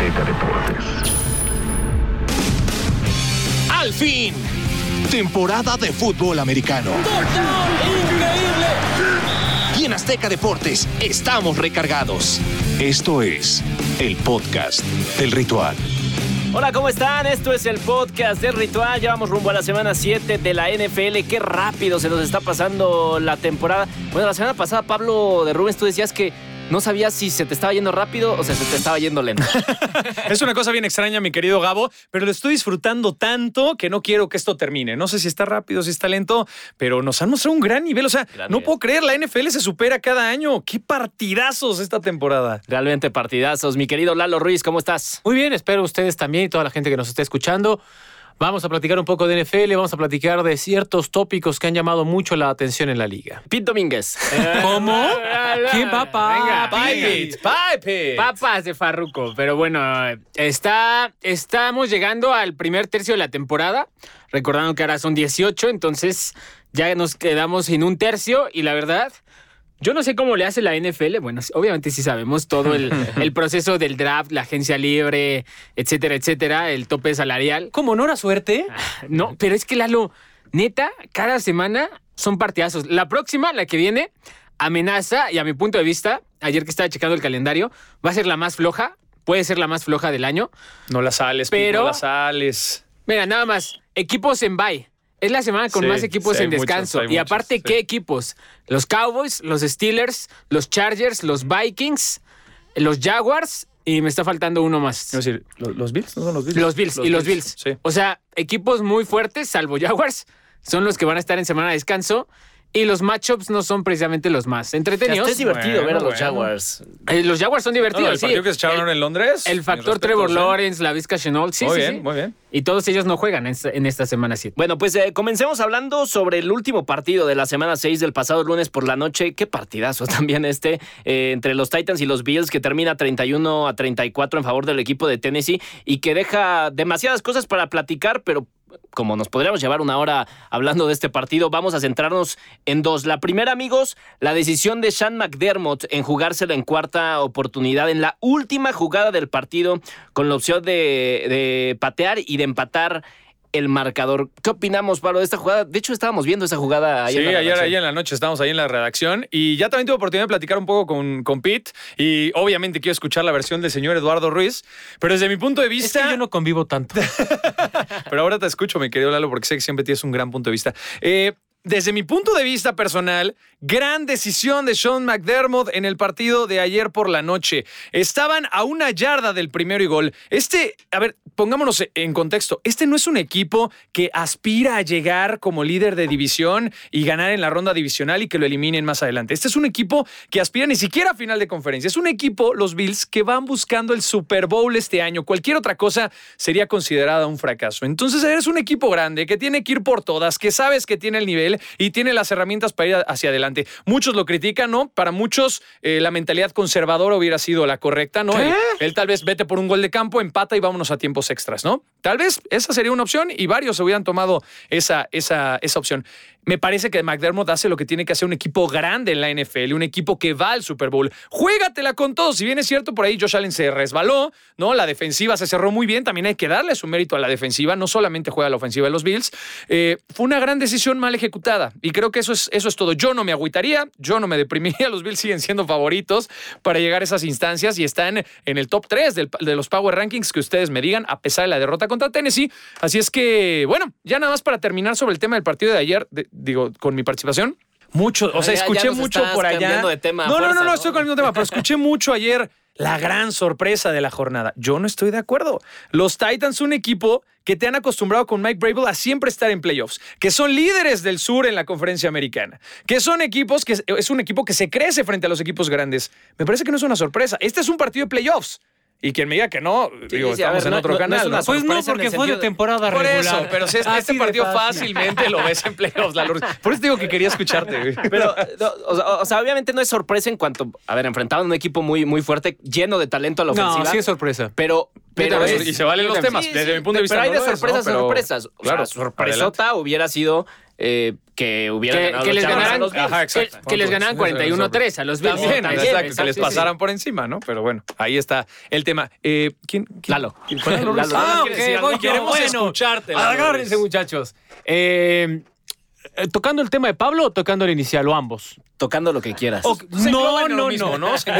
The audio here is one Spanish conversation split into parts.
Azteca Deportes. Al fin, temporada de fútbol americano. Y en Azteca Deportes estamos recargados. Esto es el podcast del ritual. Hola, ¿cómo están? Esto es el podcast del ritual. Ya vamos rumbo a la semana 7 de la NFL. Qué rápido se nos está pasando la temporada. Bueno, la semana pasada, Pablo de Rubens, tú decías que no sabías si se te estaba yendo rápido o si se te estaba yendo lento. es una cosa bien extraña, mi querido Gabo, pero lo estoy disfrutando tanto que no quiero que esto termine. No sé si está rápido, si está lento, pero nos han mostrado un gran nivel. O sea, no puedo creer, la NFL se supera cada año. Qué partidazos esta temporada. Realmente partidazos. Mi querido Lalo Ruiz, ¿cómo estás? Muy bien, espero ustedes también y toda la gente que nos esté escuchando. Vamos a platicar un poco de NFL, vamos a platicar de ciertos tópicos que han llamado mucho la atención en la liga. Pete Domínguez. ¿Cómo? ¿Qué papá? Venga, Papas de Farruco. Pero bueno, está, estamos llegando al primer tercio de la temporada. Recordando que ahora son 18, entonces ya nos quedamos en un tercio y la verdad yo no sé cómo le hace la NFL. Bueno, obviamente sí sabemos todo el, proceso del draft, la agencia libre, etcétera, etcétera, el tope salarial. ¿Cómo no era suerte? Ah, no, pero es que Lalo, neta, cada semana son partidazos. La próxima, la que viene, amenaza, y a mi punto de vista, ayer que estaba checando el calendario, va a ser la más floja. Puede ser la más floja del año. No la sales, pero no la sales. Mira, nada más. Equipos en bye. Es la semana con más equipos en descanso. y aparte, ¿qué equipos? Los Cowboys, los Steelers, los Chargers, los Vikings, los Jaguars y me está faltando uno más. Es decir, ¿los Bills? ¿No son los Bills? Los Bills y los Bills. O sea, equipos muy fuertes, salvo Jaguars, son los que van a estar en semana de descanso. Y los matchups no son precisamente los más entretenidos. es divertido ver a los Jaguars. Eh, los Jaguars son divertidos. el partido que se echaron en Londres. El factor Trevor Lawrence, la Vizca Chenault. Sí, muy sí, bien, muy bien. Y todos ellos no juegan en esta, semana 7. Bueno, pues eh, comencemos hablando sobre el último partido de la semana 6 del pasado lunes por la noche. Qué partidazo también este eh, entre los Titans y los Bills que termina 31 a 34 en favor del equipo de Tennessee y que deja demasiadas cosas para platicar, pero como nos podríamos llevar una hora hablando de este partido, vamos a centrarnos en dos. La primera, amigos, la decisión de Sean McDermott en jugársela en cuarta oportunidad, en la última jugada del partido, con la opción de, de patear y de empatar el marcador. ¿Qué opinamos, Pablo, de esta jugada? De hecho, estábamos viendo esa jugada ayer. Sí, en ayer, ayer en la noche estábamos ahí en la redacción y ya también tuve oportunidad de platicar un poco con, con Pete y obviamente quiero escuchar la versión del señor Eduardo Ruiz, pero desde mi punto de vista... Es que yo no convivo tanto. pero ahora te escucho, mi querido Lalo, porque sé que siempre tienes un gran punto de vista. Eh, desde mi punto de vista personal, gran decisión de Sean McDermott en el partido de ayer por la noche. Estaban a una yarda del primero y gol. Este, a ver, pongámonos en contexto. Este no es un equipo que aspira a llegar como líder de división y ganar en la ronda divisional y que lo eliminen más adelante. Este es un equipo que aspira ni siquiera a final de conferencia. Es un equipo, los Bills, que van buscando el Super Bowl este año. Cualquier otra cosa sería considerada un fracaso. Entonces eres un equipo grande que tiene que ir por todas, que sabes que tiene el nivel y tiene las herramientas para ir hacia adelante. Muchos lo critican, ¿no? Para muchos eh, la mentalidad conservadora hubiera sido la correcta, ¿no? Él, tal vez vete por un gol de campo, empata y vámonos a tiempos extras, ¿no? Tal vez esa sería una opción y varios se hubieran tomado esa, esa, esa opción. Me parece que McDermott hace lo que tiene que hacer un equipo grande en la NFL, un equipo que va al Super Bowl. Juégatela con todos. Si bien es cierto, por ahí Josh Allen se resbaló, ¿no? La defensiva se cerró muy bien. También hay que darle su mérito a la defensiva. No solamente juega la ofensiva de los Bills. Eh, fue una gran decisión mal ejecutada. Y creo que eso es, eso es todo. Yo no me agüitaría, yo no me deprimiría. Los Bills siguen siendo favoritos para llegar a esas instancias y están en el top 3 de los Power Rankings que ustedes me digan, a pesar de la derrota contra Tennessee. Así es que, bueno, ya nada más para terminar sobre el tema del partido de ayer digo, con mi participación. Mucho, o sea, escuché mucho por allá. De tema no, no, no, no, estoy con el mismo tema, pero escuché mucho ayer la gran sorpresa de la jornada. Yo no estoy de acuerdo. Los Titans, un equipo que te han acostumbrado con Mike Brable a siempre estar en playoffs, que son líderes del sur en la conferencia americana, que son equipos que es un equipo que se crece frente a los equipos grandes. Me parece que no es una sorpresa. Este es un partido de playoffs. Y quien me diga que no, digo, estamos en otro canal. pues no, porque fue de temporada Por eso, pero si este, partido fácilmente lo ves en playoffs. Por eso digo que quería escucharte. Pero, o, sea, obviamente no es sorpresa en cuanto, a ver, enfrentaban un equipo muy, muy fuerte, lleno de talento a la ofensiva. No, sí es sorpresa. Pero pero y se valen los temas, desde mi punto de vista. Pero hay de sorpresas a sorpresas. Claro, sorpresota hubiera sido eh, que hubieran Que- ganado que los les a ganaran- los Bills. Ajá, exacto. que, que les ganaban 41-3 a los Bills. También, También, exacto, que les sí, sí. pasaran por encima, ¿no? Pero bueno, ahí está el tema. Eh, ¿quién, quién? Lalo. ¿Cuál es Lalo? Lalo. Ah, ¿Quieres ok, voy. Queremos Bueno, escucharte, Lalo Agárrense, muchachos. Eh, ¿Tocando el tema de Pablo o tocando el inicial o ambos? Tocando lo que quieras. Mismo, ¿no? Este,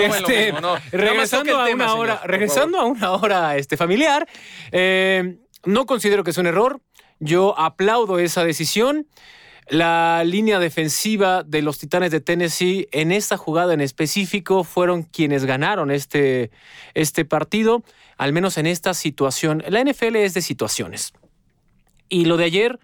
mismo, ¿no? Nada más regresando a tema, una señor, hora, regresando a una hora este, familiar, eh, no considero que es un error. Yo aplaudo esa decisión. La línea defensiva de los Titanes de Tennessee en esta jugada en específico fueron quienes ganaron este, este partido, al menos en esta situación. La NFL es de situaciones. Y lo de ayer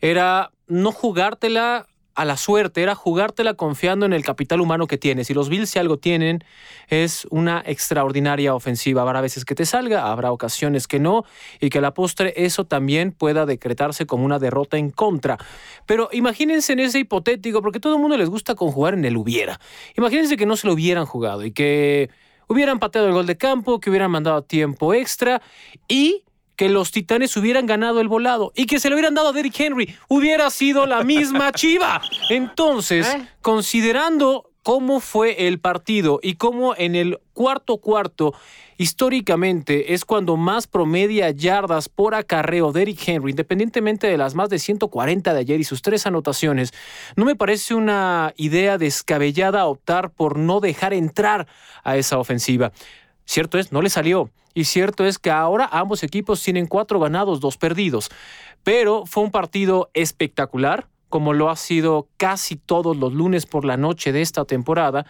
era no jugártela a la suerte, era jugártela confiando en el capital humano que tienes. Y los Bills, si algo tienen, es una extraordinaria ofensiva. Habrá veces que te salga, habrá ocasiones que no, y que a la postre eso también pueda decretarse como una derrota en contra. Pero imagínense en ese hipotético, porque todo el mundo les gusta conjugar en el hubiera. Imagínense que no se lo hubieran jugado y que hubieran pateado el gol de campo, que hubieran mandado tiempo extra y que los Titanes hubieran ganado el volado y que se lo hubieran dado a Derrick Henry. Hubiera sido la misma chiva. Entonces, ¿Eh? considerando cómo fue el partido y cómo en el cuarto cuarto históricamente es cuando más promedia yardas por acarreo Derrick Henry, independientemente de las más de 140 de ayer y sus tres anotaciones, no me parece una idea descabellada optar por no dejar entrar a esa ofensiva. Cierto es, no le salió. Y cierto es que ahora ambos equipos tienen cuatro ganados, dos perdidos. Pero fue un partido espectacular, como lo ha sido casi todos los lunes por la noche de esta temporada.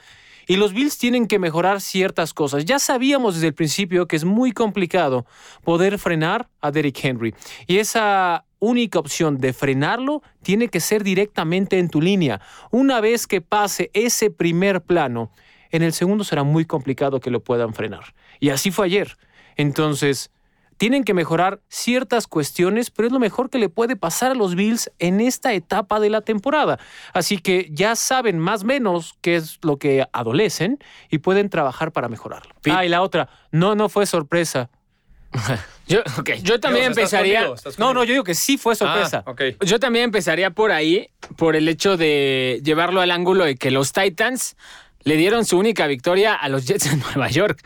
Y los Bills tienen que mejorar ciertas cosas. Ya sabíamos desde el principio que es muy complicado poder frenar a Derrick Henry. Y esa única opción de frenarlo tiene que ser directamente en tu línea. Una vez que pase ese primer plano, en el segundo será muy complicado que lo puedan frenar. Y así fue ayer. Entonces, tienen que mejorar ciertas cuestiones, pero es lo mejor que le puede pasar a los Bills en esta etapa de la temporada. Así que ya saben más o menos qué es lo que adolecen y pueden trabajar para mejorarlo. Ah, y la otra, no, no fue sorpresa. Yo, yo también Dios, ¿estás empezaría. No, no, yo digo que sí fue sorpresa. Ah. Yo también empezaría por ahí, por el hecho de llevarlo al ángulo de que los Titans le dieron su única victoria a los Jets en Nueva York.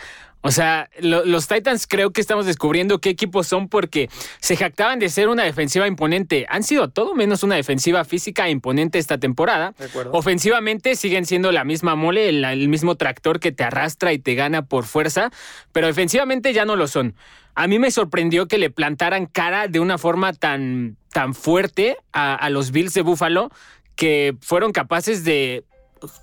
O sea, lo- los Titans creo que estamos descubriendo qué equipos son porque se jactaban de ser una defensiva imponente. Han sido todo menos una defensiva física imponente esta temporada. Ofensivamente siguen siendo la misma mole, el, el mismo tractor que te arrastra y te gana por fuerza, pero defensivamente ya no lo son. A mí me sorprendió que le plantaran cara de una forma tan, tan fuerte a, a los Bills de Buffalo que fueron capaces de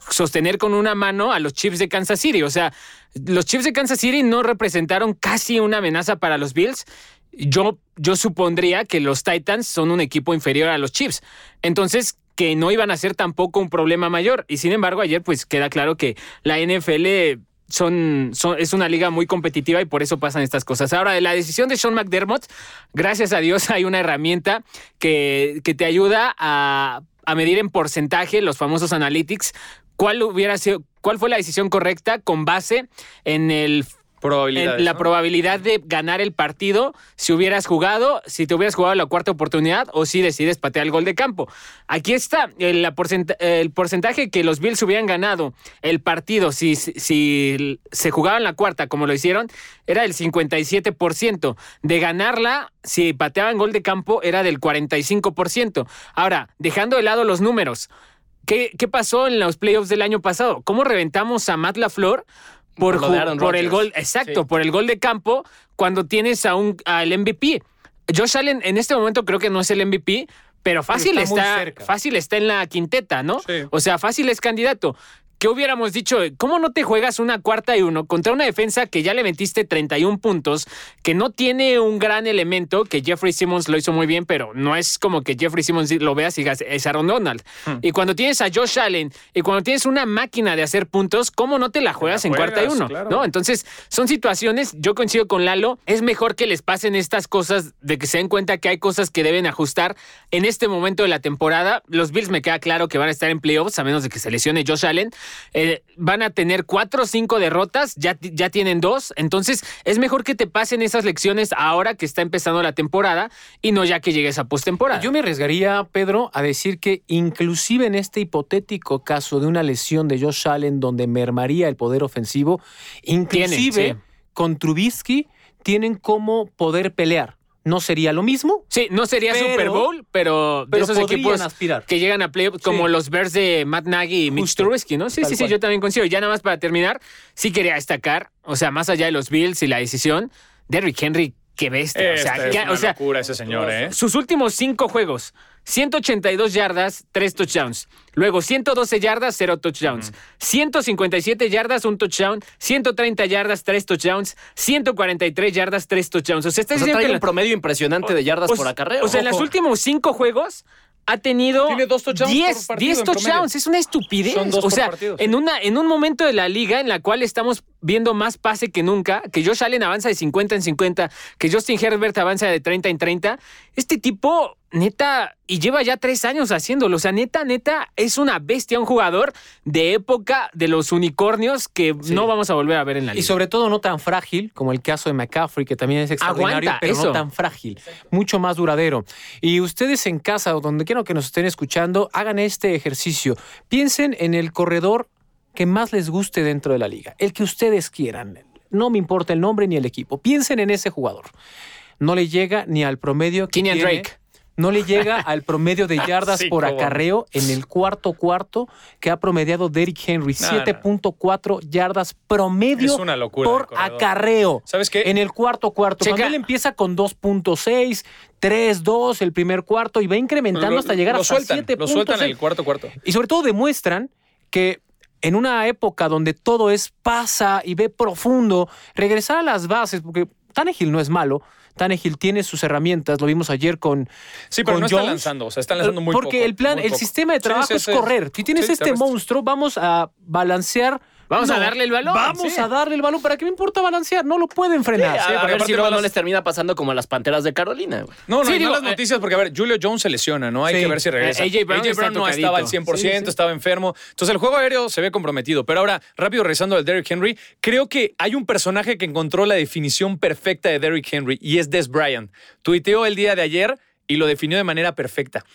sostener con una mano a los Chiefs de Kansas City. O sea, los Chiefs de Kansas City no representaron casi una amenaza para los Bills. Yo, yo supondría que los Titans son un equipo inferior a los Chiefs. Entonces, que no iban a ser tampoco un problema mayor. Y sin embargo, ayer pues queda claro que la NFL son, son- es una liga muy competitiva y por eso pasan estas cosas. Ahora, de la decisión de Sean McDermott, gracias a Dios hay una herramienta que, que te ayuda a, a medir en porcentaje los famosos analytics cuál hubiera sido, cuál fue la decisión correcta con base en el en la ¿no? probabilidad de ganar el partido si hubieras jugado, si te hubieras jugado la cuarta oportunidad o si decides patear el gol de campo. Aquí está el, la el porcentaje que los Bills hubieran ganado el partido si, si, si se jugaban la cuarta como lo hicieron, era del 57%. De ganarla, si pateaban gol de campo, era del 45%. Ahora, dejando de lado los números, ¿Qué, ¿Qué pasó en los playoffs del año pasado? ¿Cómo reventamos a Matt LaFleur por, Por lo de por el gol? Exacto, por el gol de campo cuando tienes a un, al MVP. Josh Allen en este momento creo que no es el MVP, pero fácil está fácil está en la quinteta, ¿no? Sí. O sea, fácil es candidato. ¿Qué hubiéramos dicho? ¿Cómo no te juegas una cuarta y uno contra una defensa que ya le metiste 31 puntos, que no tiene un gran elemento, que Jeffrey Simmons lo hizo muy bien, pero no es como que Jeffrey Simmons lo veas y digas, es Aaron Donald. Hmm. Y cuando tienes a Josh Allen y cuando tienes una máquina de hacer puntos, ¿cómo no te la juegas en cuarta y uno? claro. ¿No? Entonces, son situaciones, yo coincido con Lalo, es mejor que les pasen estas cosas, de que se den cuenta que hay cosas que deben ajustar en este momento de la temporada. Los Bills me queda claro que van a estar en playoffs, a menos de que se lesione Josh Allen, eh, van a tener cuatro o cinco derrotas, ya, ya tienen dos, entonces es mejor que te pasen esas lecciones ahora que está empezando la temporada y no ya que llegues a postemporada. Yo me arriesgaría, Pedro, a decir que inclusive en este hipotético caso de una lesión de Josh Allen donde mermaría el poder ofensivo, inclusive Tienen, sí. con Trubisky tienen como poder pelear. No sería lo mismo, Sí, no sería Pero- Super Bowl, pero, de pero esos equipos aspirar. que llegan a playoffs, como Sí. los Bears de Matt Nagy y Mitch. Trubisky, ¿no? Sí, Tal sí, sí, yo también coincido. Ya nada más para terminar, sí quería destacar, o sea, más allá de los Bills y la decisión, Derrick Henry, qué bestia. o sea, Esta es ya- una o sea, locura ese señor, ¿eh? sus últimos cinco juegos, 182 yardas, 3 touchdowns. Luego 112 yardas, 0 touchdowns. 157 yardas, un touchdown. 130 yardas, 3 touchdowns. 143 yardas, 3 touchdowns. O sea, está O sea, diciendo trae que un la- promedio impresionante de yardas o por acarreo. O sea, en los últimos cinco juegos ha tenido Tiene dos touchdowns 10, por partido 10 en promedio. touchdowns. Es una estupidez. Son dos o por sea, partido. en, una, en un momento de la liga en la cual estamos viendo más pase que nunca, que Josh Allen avanza de 50 en 50, que Justin Herbert avanza de 30 en 30, este tipo, neta, y lleva ya tres años haciéndolo. O sea, neta, neta, es una bestia, un jugador de época de los unicornios que no vamos a volver a ver en la Y liga. sobre todo no tan frágil como el caso de McCaffrey, que también es extraordinario, Aguanta, pero eso. no tan frágil, mucho más duradero. Y ustedes en casa o donde quiera que nos estén escuchando, hagan este ejercicio. Piensen en el corredor que más les guste dentro de la liga, el que ustedes quieran. No me importa el nombre ni el equipo. Piensen en ese jugador. No le llega ni al promedio que Kenyan tiene- Drake. No le llega al promedio de yardas Sí, por acarreo en el cuarto cuarto que ha promediado Derrick Henry. No, no. 7.4 yardas promedio Es una locura de por acarreo. ¿Sabes qué? En el cuarto cuarto. Checa. Cuando él empieza con 2.6, 3, 2 el primer cuarto y va incrementando Lo- hasta llegar lo hasta sueltan, 7.6. Lo sueltan en el cuarto cuarto. Y sobre todo demuestran que en una época donde todo es pasa y ve profundo, regresar a las bases, porque Tannehill no es malo. Tannehill tiene sus herramientas, lo vimos ayer con. Sí, pero con no está lanzando, o sea, está lanzando muy Porque poco, el plan, el sistema de trabajo sí, es sí. correr. Si tienes este monstruo, vamos a balancear. Vamos a darle el balón, Vamos sí. a darle el balón. ¿Para qué me importa balancear? No lo pueden frenar. a, ver si luego no les termina pasando como a las Panteras de Carolina. güey. No, no, Sí, y digo, malas eh, noticias porque, a ver, Julio Jones se lesiona, ¿no? Hay Sí. que ver si regresa. Eh, AJ Brown está no estaba al tocadito. 100%, Sí, sí. estaba enfermo. Entonces, el juego aéreo se ve comprometido. Pero ahora, rápido regresando al Derrick Henry, creo que hay un personaje que encontró la definición perfecta de Derrick Henry y es Des Bryant. Tuiteó el día de ayer y lo definió de manera perfecta.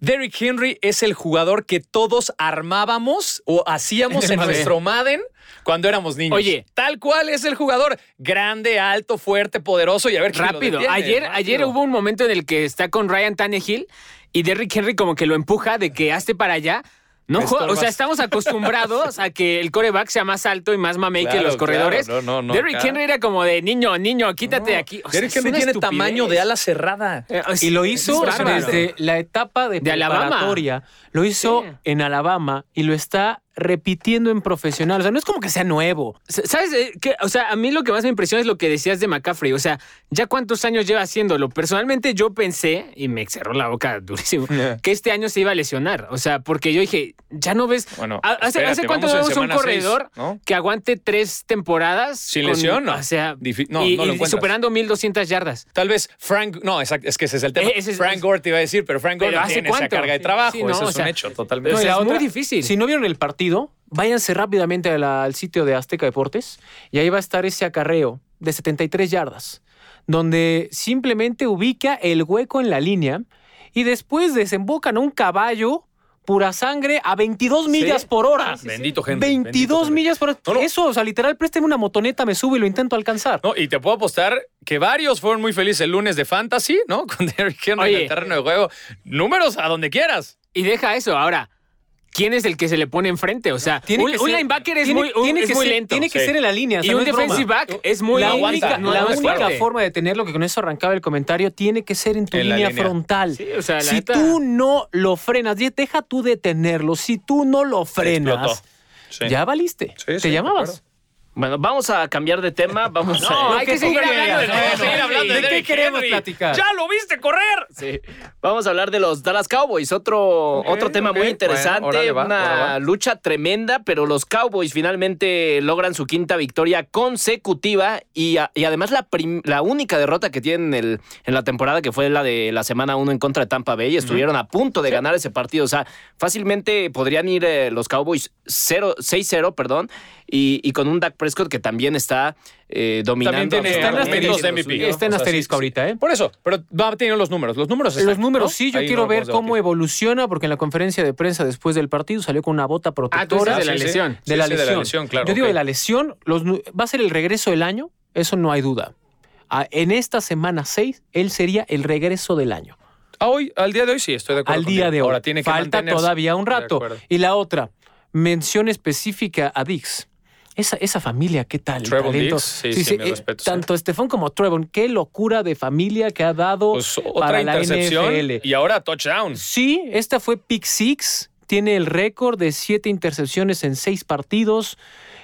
Derrick Henry es el jugador que todos armábamos o hacíamos en nuestro Madden cuando éramos niños. Oye. tal cual es el jugador. Grande, alto, fuerte, poderoso y a ver lo Rápido. ayer, Rápido. ayer hubo un momento en el que está con Ryan Tannehill y Derrick Henry como que lo empuja de que hazte para allá. No, o sea, estamos acostumbrados a que el coreback sea más alto y más mamey que los corredores. claro, no, no, no, Derrick. Henry era como de niño, niño, quítate de aquí. O sea, Derrick Henry tiene estupidez. tamaño de ala cerrada. Eh, es- Y lo hizo desde la etapa de, De Alabama. preparatoria. Lo hizo Sí. en Alabama y lo está repitiendo en profesional. O sea, no es como que sea nuevo. ¿Sabes? eh, qué? O sea, a mí lo que más me impresiona es lo que decías de McCaffrey. O sea, ¿ya cuántos años lleva haciéndolo? Personalmente yo pensé, y me cerró la boca durísimo, que este año se iba a lesionar. O sea, porque yo dije, ya no ves... Bueno, ¿Hace, espérate, ¿hace cuánto vemos un seis, corredor ¿no? que aguante tres temporadas? Sin lesión, no. O sea, Difi- no, y, no lo y superando 1200 yardas. Tal vez Frank, no, exacto, es que ese es el tema. Eh, ese es- Frank Gore te iba a decir, pero Frank Gore Pero no ¿hace tiene esa cuánto? carga de trabajo, sí, no, eso o es sea, un hecho, totalmente. O No, sea, es muy difícil. Si no vieron el partido, váyanse rápidamente la- al sitio de Azteca Deportes y ahí va a estar ese acarreo de 73 yardas, donde simplemente ubica el hueco en la línea y después desembocan a un caballo pura sangre a 22 millas por hora. Bendito Henry. 22 bendito Henry. millas por hora. No, no. Eso, o sea, literal, présteme una motoneta, me subo y lo intento alcanzar. No, y te puedo apostar que varios fueron muy felices el lunes de Fantasy, ¿no? Con Derrick Henry en el terreno de juego. Números a donde quieras. Y deja eso. Ahora, ¿quién es el que se le pone enfrente? O sea, un, que un ser- linebacker es tiene- muy, un- tiene es que muy ser- lento. Tiene que Sí. ser en la línea. o sea, y no un es broma. defensive back es muy la aguanta, única, no, la no única forma de tenerlo, que con eso arrancaba el comentario, tiene que ser en tu En línea, línea. frontal. Sí, o sea, la si neta- tú no lo frenas, deja tú detenerlo. Si tú no lo frenas. Sí. ya valiste. Sí, Te sí, llamabas. Bueno, vamos a cambiar de tema. Vamos No, a. hay que seguir hablando de querías, Derrick seguir Henry. hablando ¿De qué queremos Henry. platicar? ¡Ya lo viste correr! Sí. Vamos a hablar de los Dallas Cowboys, otro, otro tema muy interesante, Bueno, órale, va, una lucha tremenda, pero los Cowboys finalmente logran su quinta victoria consecutiva y, a- y además la, prim- la única derrota que tienen en, el- en la temporada, que fue la de la semana 1 en contra de Tampa Bay, estuvieron a punto de ganar ese partido, o sea, fácilmente podrían ir eh, los Cowboys 0 6-0, perdón, y, y con un Dak Prescott que también está eh, dominando. tiene Está en MVP. Está O sea, asterisco sí. ahorita, ¿eh? Por eso, pero va teniendo los números. Los números están, Los números, ¿no? sí, yo Ahí quiero no ver cómo debatir. evoluciona, porque en la conferencia de prensa después del partido salió con una bota protectora. de la sí, sí. lesión. de, Sí, la sí, de la lesión. claro, Yo digo de la lesión, los va a ser el regreso del año, eso no hay duda. Ah, en esta semana 6, él sería el regreso del año. Ah, hoy, al día de hoy sí, estoy de acuerdo. Al día de hoy. Ahora tiene que Falta mantenerse. todavía un rato. Y la otra, mención específica a Dix. Esa, esa familia, ¿qué tal? El Trevon talento. Diggs, sí, sí, mis respetos, Tanto Estefan como Trevon, qué locura de familia que ha dado Pues otra para la intercepción NFL. y ahora touchdown. Sí, esta fue Pick Six. Tiene el récord de siete intercepciones en seis partidos.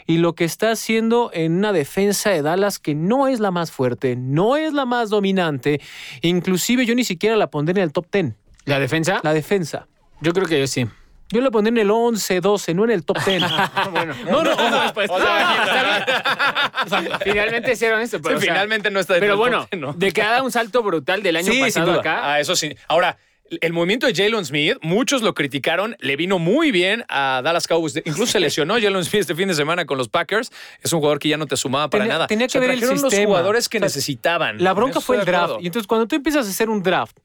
Y lo que está haciendo en una defensa de Dallas que no es la más fuerte, no es la más dominante. Inclusive yo ni siquiera la pondré en el top 10. ¿La defensa? La defensa. Yo creo que yo sí. Yo la pondré en el 11, 12, no en el top 10. bueno, no, no, no. O sea, finalmente hicieron esto. Pero, Sí, o sea, finalmente no está Pero bueno, top ten, ¿no? de que ha dado un salto brutal del año Sí, pasado acá. Ah, eso sí. Ahora, el movimiento de Jalen Smith, muchos lo criticaron, le vino muy bien a Dallas Cowboys. Incluso se lesionó Jalen Smith este fin de semana con los Packers. Es un jugador que ya no te sumaba para Tenía- nada. tenía O sea, que ver el trajeron los sistema. jugadores que O sea, necesitaban. La bronca eso fue el draft. Y entonces cuando tú empiezas a hacer un draft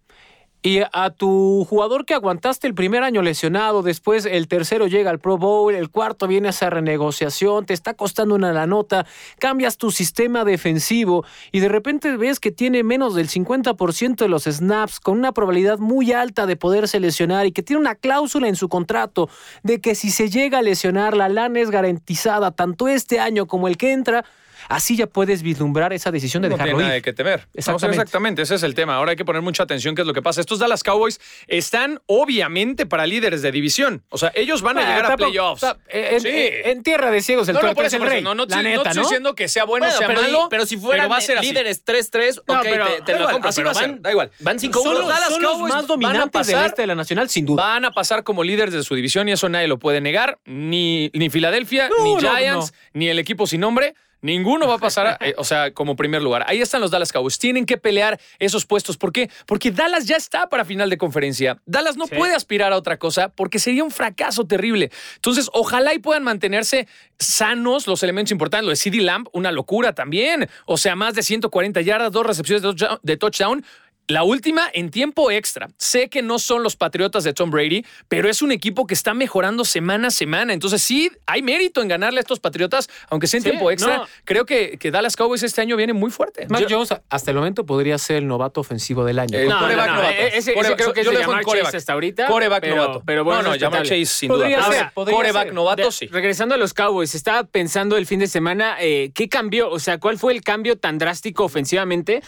y a tu jugador que aguantaste el primer año lesionado, después el tercero llega al Pro Bowl, el cuarto viene a esa renegociación, te está costando una la nota, cambias tu sistema defensivo y de repente ves que tiene menos del 50% de los snaps con una probabilidad muy alta de poderse lesionar y que tiene una cláusula en su contrato de que si se llega a lesionar la lana es garantizada tanto este año como el que entra. Así ya puedes vislumbrar esa decisión de no dejarlo tiene nada ir. de qué temer. Exactamente. exactamente, ese es el tema. Ahora hay que poner mucha atención qué es lo que pasa. Estos Dallas Cowboys están obviamente para líderes de división. O sea, ellos van a Ah, llegar a playoffs. ta- En, Sí. en tierra de ciegos el no, por es el rey. No, no, la estoy- no neta, estoy ¿no? diciendo que sea bueno o Bueno, sea pero, malo, pero si fueran pero va a ser líderes 3-3, No, ok, pero te, te da lo igual, compro, así pero va a ser, van, da igual. van 5 Son, Los Dallas son los Cowboys más dominantes del este de la nacional, sin duda. Van a pasar como líderes de su división y eso nadie lo puede negar. Ni, ni Filadelfia, No, ni no, Giants, ni el equipo sin nombre. Ninguno va a pasar, eh, o sea, como primer lugar. Ahí están los Dallas Cowboys. Tienen que pelear esos puestos. ¿Por qué? Porque Dallas ya está para final de conferencia. Dallas no puede aspirar a otra cosa porque sería un fracaso terrible. Entonces, ojalá y puedan mantenerse sanos los elementos importantes. Lo de CD Lamp, una locura también. O sea, más de 140 yardas, dos recepciones de touchdown. La última en tiempo extra. Sé que no son los Patriotas de Tom Brady, pero es un equipo que está mejorando semana a semana. Entonces sí, hay mérito en ganarle a estos Patriotas, aunque sea en Sí, tiempo extra. no. Creo que, que Dallas Cowboys este año viene muy fuerte. Mac Jones, hasta el momento, podría ser el novato ofensivo del año. El No, coreback no, no, novato. eh, ese- creo que es yo de Jamar coreback. Chase hasta ahorita, Coreback pero- novato. pero bueno, no, no, es Jamar. Chase sin Podría duda. ser, podría coreback ser. novato, De- sí. Regresando a los Cowboys, estaba pensando el fin de semana, eh, ¿qué cambió? O sea, ¿cuál fue el cambio tan drástico ofensivamente?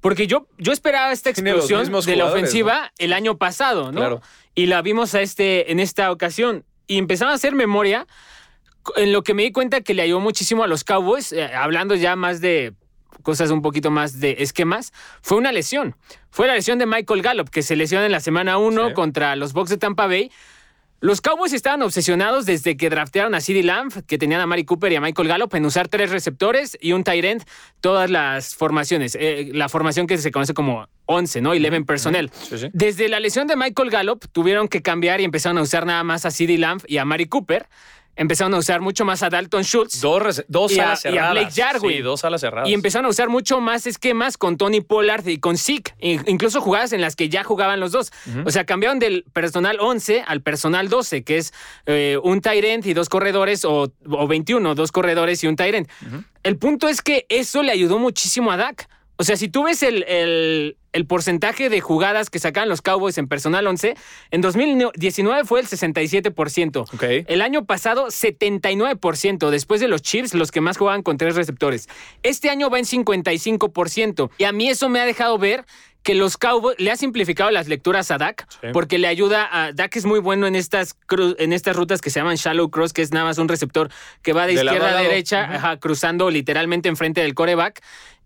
Porque yo, yo esperaba esta explosión de la ofensiva el año pasado, ¿no? Claro. Y la vimos a este, en esta ocasión. Y empezaba a hacer memoria en lo que me di cuenta que le ayudó muchísimo a los Cowboys, eh, hablando ya más de cosas un poquito más de esquemas, fue una lesión. Fue la lesión de Michael Gallup, que se lesionó en la semana 1 Sí. contra los Bucks de Tampa Bay. Los Cowboys estaban obsesionados desde que draftearon a CeeDee Lamb, que tenían a Mari Cooper y a Michael Gallup, en usar tres receptores y un tight end, todas las formaciones. Eh, la formación que se conoce como 11, ¿no? 11 personnel. Sí, sí. Desde la lesión de Michael Gallup tuvieron que cambiar y empezaron a usar nada más a CeeDee Lamb y a Mari Cooper. Empezaron a usar mucho más a Dalton Schultz. Dos, dos Y a- alas y a cerradas. Blake Jarwin. Sí, dos alas cerradas. Y empezaron a usar mucho más esquemas con Tony Pollard y con Zeke, incluso jugadas en las que ya jugaban los dos. O sea, cambiaron del personal 11 al personal 12, que es eh, un end y dos corredores, o, o 21, dos corredores y un end. El punto es que eso le ayudó muchísimo a Dak. O sea, si tú ves el, el- el porcentaje de jugadas que sacaban los Cowboys en personal 11, en 2019 fue el 67%. Ok. El año pasado, 79%. Después de los Chiefs, los que más jugaban con tres receptores. Este año va en 55%. Y a mí eso me ha dejado ver que los Cowboys le ha simplificado las lecturas a Dak Sí. porque le ayuda a Dak es muy bueno en estas cru- en estas rutas que se llaman shallow cross, que es nada más un receptor que va de, izquierda a derecha, ajá, cruzando literalmente enfrente del coreback.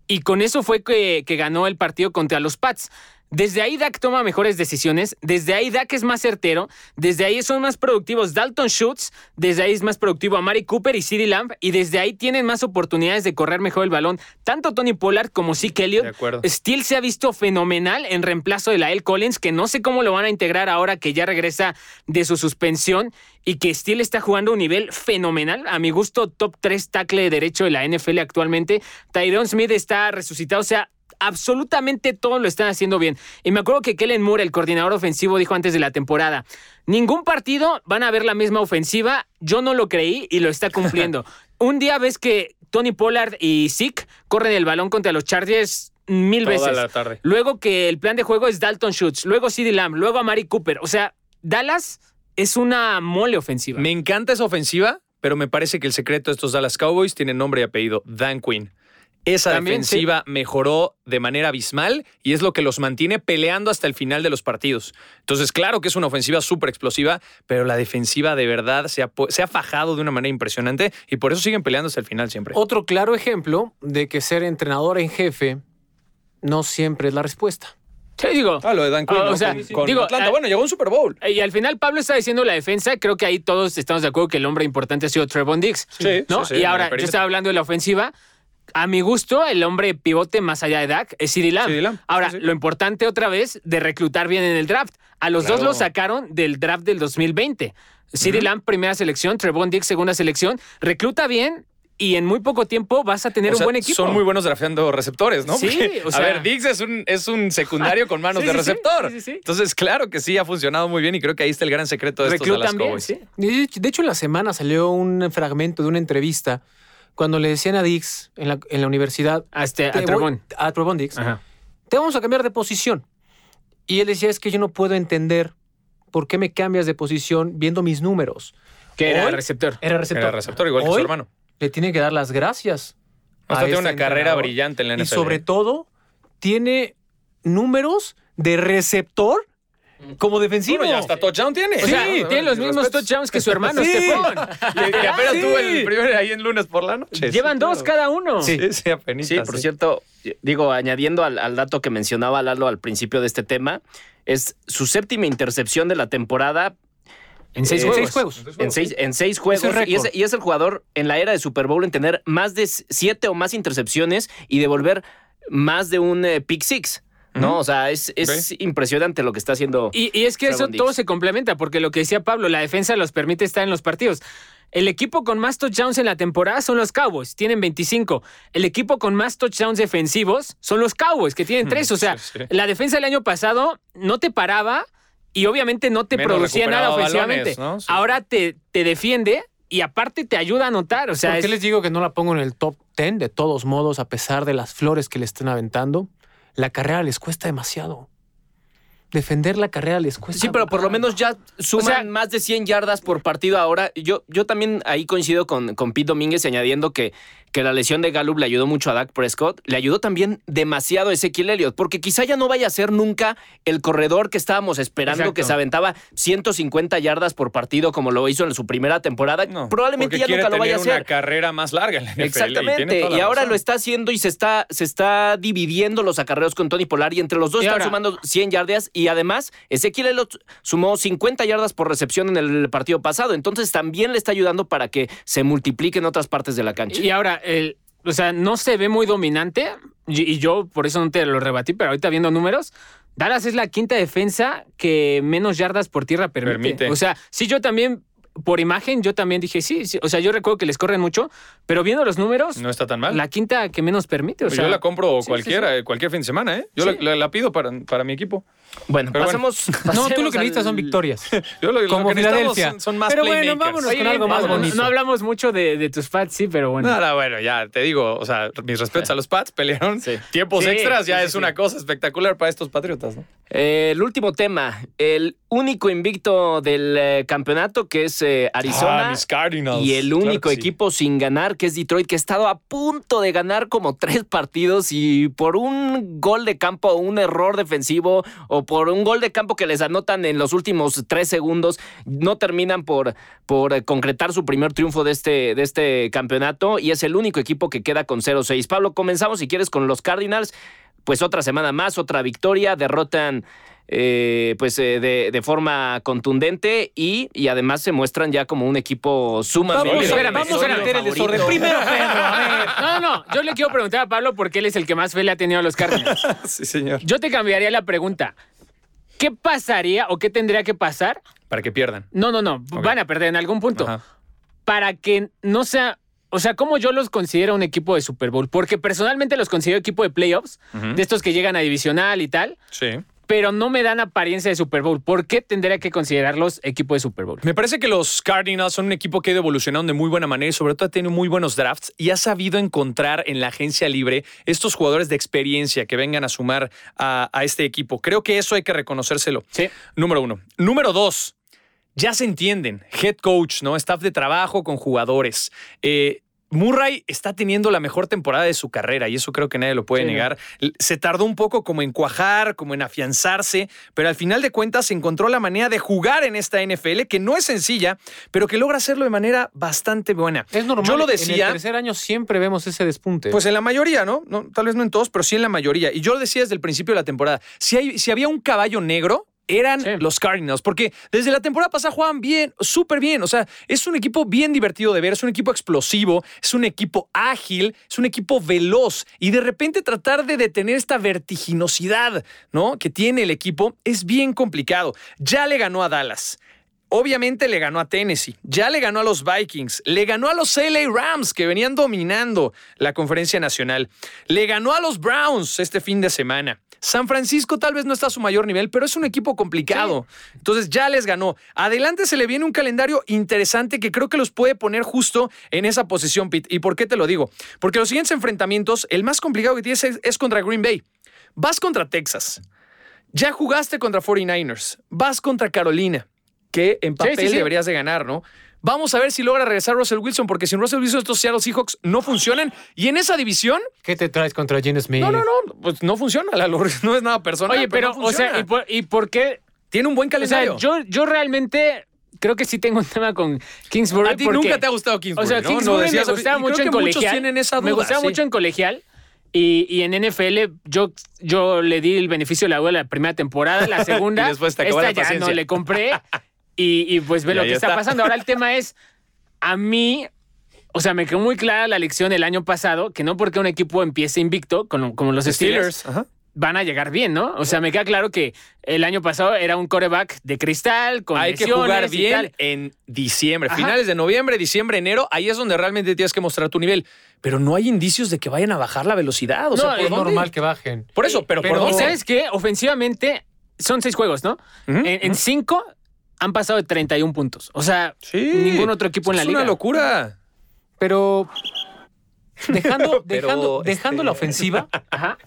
Y con eso fue que, que ganó el partido contra los Pats. Desde ahí Dak toma mejores decisiones, desde ahí Dak es más certero, desde ahí son más productivos Dalton Schultz, desde ahí es más productivo Amari Cooper y CeeDee Lamb, y desde ahí tienen más oportunidades de correr mejor el balón, tanto Tony Pollard como Zeke Elliott. De acuerdo. Steel se ha visto fenomenal en reemplazo de la L. Collins, que no sé cómo lo van a integrar ahora que ya regresa de su suspensión y que Steel está jugando a un nivel fenomenal. A mi gusto, top 3 tackle derecho de la NFL actualmente. Tyrone Smith está resucitado, o sea, absolutamente todo lo están haciendo bien. Y me acuerdo que Kellen Moore, el coordinador ofensivo, dijo antes de la temporada, ningún partido van a ver la misma ofensiva. Yo no lo creí y lo está cumpliendo. un día ves que Tony Pollard y Zeke corren el balón contra los Chargers mil Toda veces. la tarde. Luego que el plan de juego es Dalton Schultz, luego CeeDee Lamb, luego a Mari Cooper. O sea, Dallas es una mole ofensiva. Me encanta esa ofensiva, pero me parece que el secreto de estos Dallas Cowboys tiene nombre y apellido, Dan Quinn. Esa También, defensiva mejoró de manera abismal y es lo que los mantiene peleando hasta el final de los partidos. Entonces, claro que es una ofensiva súper explosiva, pero la defensiva de verdad se ha, po- se ha fajado de una manera impresionante y por eso siguen peleando hasta el final siempre. Otro claro ejemplo de que ser entrenador en jefe no siempre es la respuesta. Te digo. Ah, lo de Dan Quinn, o ¿no? sea, con, con digo, Atlanta. ah, bueno, llegó un Super Bowl. Y al final Pablo está diciendo la defensa, creo que ahí todos estamos de acuerdo que el hombre importante ha sido Trevon Diggs. Sí, ¿no? sí, sí, y ahora yo estaba hablando de la ofensiva. A mi gusto, el hombre pivote más allá de Dak es CeeDee Lamb. Ahora, sí, sí. lo importante otra vez de reclutar bien en el draft. A los Claro. dos lo sacaron del draft del 2020. CeeDee Lamb, primera selección, Trevon Diggs, segunda selección. Recluta bien y en muy poco tiempo vas a tener O sea, un buen equipo. Son muy buenos drafeando receptores, ¿no? Sí, Porque, o sea- a ver, Diggs es un, es un secundario con manos Sí, de sí, receptor. sí. Entonces, claro que sí, ha funcionado muy bien y creo que ahí está el gran secreto de estos Dallas bien, de hecho, en la semana salió un fragmento de una entrevista cuando le decían a Dix en la, en la universidad, Hasta te a voy- Trevon. a Ajá. te vamos a cambiar de posición. Y él decía, es que yo no puedo entender por qué me cambias de posición viendo mis números. Que era receptor. Era receptor. Era receptor, igual que su hermano. Le tiene que dar las gracias. Hasta a tiene este una carrera brillante en la Y NFL. sobre todo, tiene números de receptor como defensivo. Bueno, ya hasta touchdown tiene. O sea, Sí, tiene los mis mismos respetos. touchdowns que su hermano Sí. Stephon. Que, que apenas Sí. tuvo el primero ahí en lunes por la noche. Llevan Sí, dos claro. cada uno. Sí, sí, apenas. Sí, por cierto, digo, añadiendo al, al dato que mencionaba Lalo al principio de este tema, es su séptima intercepción de la temporada En seis Eh, juegos. Seis juegos. en seis, en seis juegos. Es y, es, y es el jugador en la era de Super Bowl en tener más de siete o más intercepciones y devolver más de un eh, pick six. ¿No? O sea, es, es impresionante lo que está haciendo. Y, y es que eso todo se complementa, porque lo que decía Pablo, la defensa los permite estar en los partidos. El equipo con más touchdowns en la temporada son los Cowboys, tienen 25. El equipo con más touchdowns defensivos son los Cowboys, que tienen 3. O sea, Sí, sí. la defensa del año pasado no te paraba y obviamente no te Menos producía nada ofensivamente. balones, ¿no? Sí, Ahora te, te defiende y aparte te ayuda a anotar. O sea, ¿Por qué es- les digo que no la pongo en el top 10? De todos modos, a pesar de las flores que le estén aventando, la carrera les cuesta demasiado. Defender la carrera les cuesta. Sí, pero por lo menos ya suman O sea- más de 100 yardas por partido ahora. Yo, yo también ahí coincido con, con Pete Domínguez y añadiendo que, que la lesión de Gallup le ayudó mucho a Dak Prescott. Le ayudó también demasiado a Ezequiel Elliott, porque quizá ya no vaya a ser nunca el corredor que estábamos esperando, Exacto. que se aventaba 150 yardas por partido como lo hizo en su primera temporada. No, Probablemente ya nunca lo vaya a hacer. una carrera más larga en la NFL. Exactamente. Y, ahora razón. lo está haciendo y se está, se está dividiendo los acarreos con Tony Polar y entre los dos Y están ahora- sumando 100 yardas y además Ezequiel Elliott sumó 50 yardas por recepción en el partido pasado. Entonces también le está ayudando para que se multiplique en otras partes de la cancha. Y ahora, el, o sea, no se ve muy dominante, y, y yo por eso no te lo rebatí, pero ahorita viendo números, Dallas es la quinta defensa que menos yardas por tierra permite. Permite. O sea, sí, yo también, por imagen, yo también dije, sí, sí, o sea, yo recuerdo que les corren mucho, pero viendo los números, No está tan mal. la quinta que menos permite. O Pues sea, yo la compro sí, cualquiera, cualquier fin de semana, ¿eh? Yo Sí. la, la- la pido para, para mi equipo. Bueno, Pero pasemos, No, tú lo que necesitas al- son victorias. Yo lo, lo Como que necesitamos Filadelfia. Son, son más Pero bueno, vámonos Oye, con algo más no, bonito. No hablamos mucho de, de tus fats, sí, pero bueno. No, no, bueno, ya te digo, o sea, mis respetos a los Pats, pelearon Sí. tiempos Sí, extras, ya es sí. una cosa espectacular para estos Patriotas, ¿no? Eh, el último tema, el único invicto del eh, campeonato que es eh, Arizona. Ah, mis Cardinals. Y el Claro único sí. equipo sin ganar, que es Detroit, que ha estado a punto de ganar como tres partidos y por un gol de campo, un error defensivo o por un gol de campo que les anotan en los últimos tres segundos, no terminan por, por concretar su primer triunfo de este, de este campeonato y es el único equipo que queda con 0-6. Pablo, comenzamos si quieres con los Cardinals. Pues otra semana más, otra victoria, derrotan eh, pues eh, de, de forma contundente y, y además se muestran ya como un equipo sumamente Vamos, espérame, vamos a meter el desorden. Primero, Pedro, a ver. No, no, no. Yo le quiero preguntar a Pablo porque él es el que más fe le ha tenido a los Cardinals. Sí, señor. Yo te cambiaría la pregunta. ¿Qué pasaría o qué tendría que pasar? Para que pierdan. No, no, no. Van a perder en algún punto. Ajá. Para que no sea. O sea, ¿cómo yo los considero un equipo de Super Bowl? Porque personalmente los considero equipo de playoffs, de estos que llegan a divisional y tal, Sí. Pero no me dan apariencia de Super Bowl. ¿Por qué tendría que considerarlos equipo de Super Bowl? Me parece que los Cardinals son un equipo que ha ido evolucionando de muy buena manera y sobre todo ha tenido muy buenos drafts y ha sabido encontrar en la agencia libre estos jugadores de experiencia que vengan a sumar a, a este equipo. Creo que eso hay que reconocérselo. Sí. Número uno. Número dos. Ya se entienden. Head coach, ¿no? Staff de trabajo con jugadores. Eh, Murray está teniendo la mejor temporada de su carrera y eso creo que nadie lo puede Sí, negar. Se tardó un poco como en cuajar, como en afianzarse, pero al final de cuentas encontró la manera de jugar en esta NFL, que no es sencilla, pero que logra hacerlo de manera bastante buena. Es normal. Yo lo En el decía. tercer año siempre vemos ese despunte. Pues en la mayoría, ¿no? ¿no? Tal vez no en todos, pero sí en la mayoría. Y yo lo decía desde el principio de la temporada. Si, hay, si había un caballo negro, eran Sí. los Cardinals, porque desde la temporada pasada jugaban bien, súper bien. O sea, es un equipo bien divertido de ver, es un equipo explosivo, es un equipo ágil, es un equipo veloz. Y de repente tratar de detener esta vertiginosidad, ¿no? Que tiene el equipo es bien complicado. Ya le ganó a Dallas. Obviamente le ganó a Tennessee, ya le ganó a los Vikings, le ganó a los LA Rams que venían dominando la conferencia nacional, le ganó a los Browns este fin de semana. San Francisco tal vez no está a su mayor nivel, pero es un equipo complicado. Entonces ya les ganó. Adelante se le viene un calendario interesante que creo que los puede poner justo en esa posición, Pete. ¿Y por qué te lo digo? Porque los siguientes enfrentamientos, el más complicado que tienes es, es contra Green Bay. Vas contra Texas. Ya jugaste contra 49ers. Vas contra Carolina, que en papel sí, sí. deberías de ganar, ¿no? Vamos a ver si logra regresar Russell Wilson, porque sin Russell Wilson estos Seattle Seahawks no funcionan. Y en esa división, ¿Qué te traes contra Gene Smith? no, no, no, pues no funciona, Lalo. No es nada personal. Oye, pero, no o sea. ¿y por, y por qué? tiene un buen O sea, calendario. yo, yo realmente creo que sí tengo un tema con Kingsbury. a ti porque- nunca te ha gustado Kingsbury, O sea, ¿no? Kingsbury me gustaba mucho en colegial. esa me duda, gustaba sí. mucho en colegial. Y, y en NFL yo, yo le di el beneficio de la duda la primera temporada, la segunda. Y después te acabó esta la ya no le compré. Y, y pues ve Y lo que está. está. pasando. Ahora el tema es, a mí, o sea, me quedó muy clara la lección el año pasado, que no porque un equipo empiece invicto, como, como los Steelers, Ajá. van a llegar bien, ¿no? O sea, me queda claro que el año pasado era un coreback de cristal, con Hay que lesiones jugar y bien tal. en diciembre, Ajá. finales de noviembre, diciembre, enero. Ahí es donde realmente tienes que mostrar tu nivel. Pero no hay indicios de que vayan a bajar la velocidad. O sea, No, ¿por Es dónde? normal que bajen. Por eso, pero, Pero- ¿por Y dónde? sabes qué? Ofensivamente son seis juegos, ¿no? En cinco han pasado de 31 puntos. O sea, Sí. ningún otro equipo en la es liga. una locura. Pero dejando, Pero, dejando, este- dejando la ofensiva, Ajá.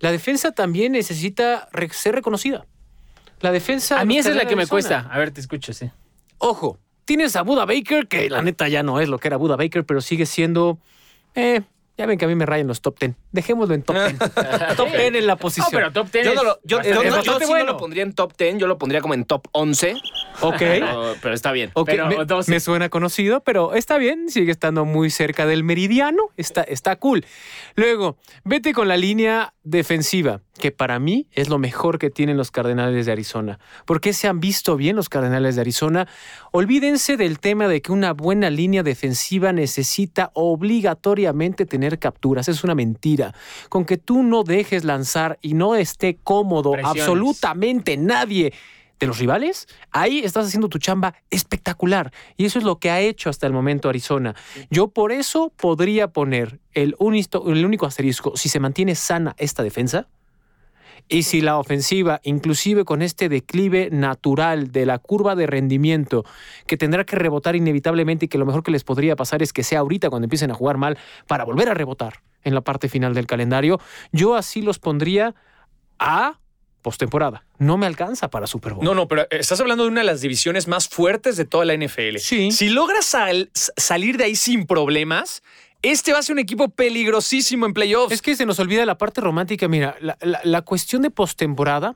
la defensa también necesita ser reconocida. La defensa. A mí esa es la que me cuesta. A ver, te escucho, sí. Ojo, tienes a Buda Baker, que la neta ya no es lo que era Buda Baker, pero sigue siendo. Eh, ya ven que a mí me rayan los top 10. Dejémoslo en top 10. top 10 en la No, posición. pero top 10 Yo, no lo, yo, yo- yo no pondría en top 10, yo lo pondría como en top 11. ok. Pero, pero está bien. Pero me, 12. me suena conocido, pero está bien, sigue estando muy cerca del meridiano, está, está cool. Luego, vete con la línea defensiva, que para mí es lo mejor que tienen los Cardenales de Arizona. ¿Por qué se han visto bien los Cardenales de Arizona? Olvídense del tema de que una buena línea defensiva necesita obligatoriamente tener capturas. Es una mentira. Con que tú no dejes lanzar y no esté cómodo Presiones. absolutamente nadie de los rivales, ahí estás haciendo tu chamba espectacular. Y eso es lo que ha hecho hasta el momento Arizona. Yo por eso podría poner el, unisto- el único asterisco, si se mantiene sana esta defensa, y si la ofensiva, inclusive con este declive natural de la curva de rendimiento, que tendrá que rebotar inevitablemente y que lo mejor que les podría pasar es que sea ahorita cuando empiecen a jugar mal para volver a rebotar en la parte final del calendario, yo así los pondría a postemporada. No me alcanza para Super Bowl. No, no, pero estás hablando de una de las divisiones más fuertes de toda la NFL. Sí. Si logras sal- salir de ahí sin problemas, este va a ser un equipo peligrosísimo en playoffs. Es que se nos olvida la parte romántica. Mira, la, la- la cuestión de postemporada,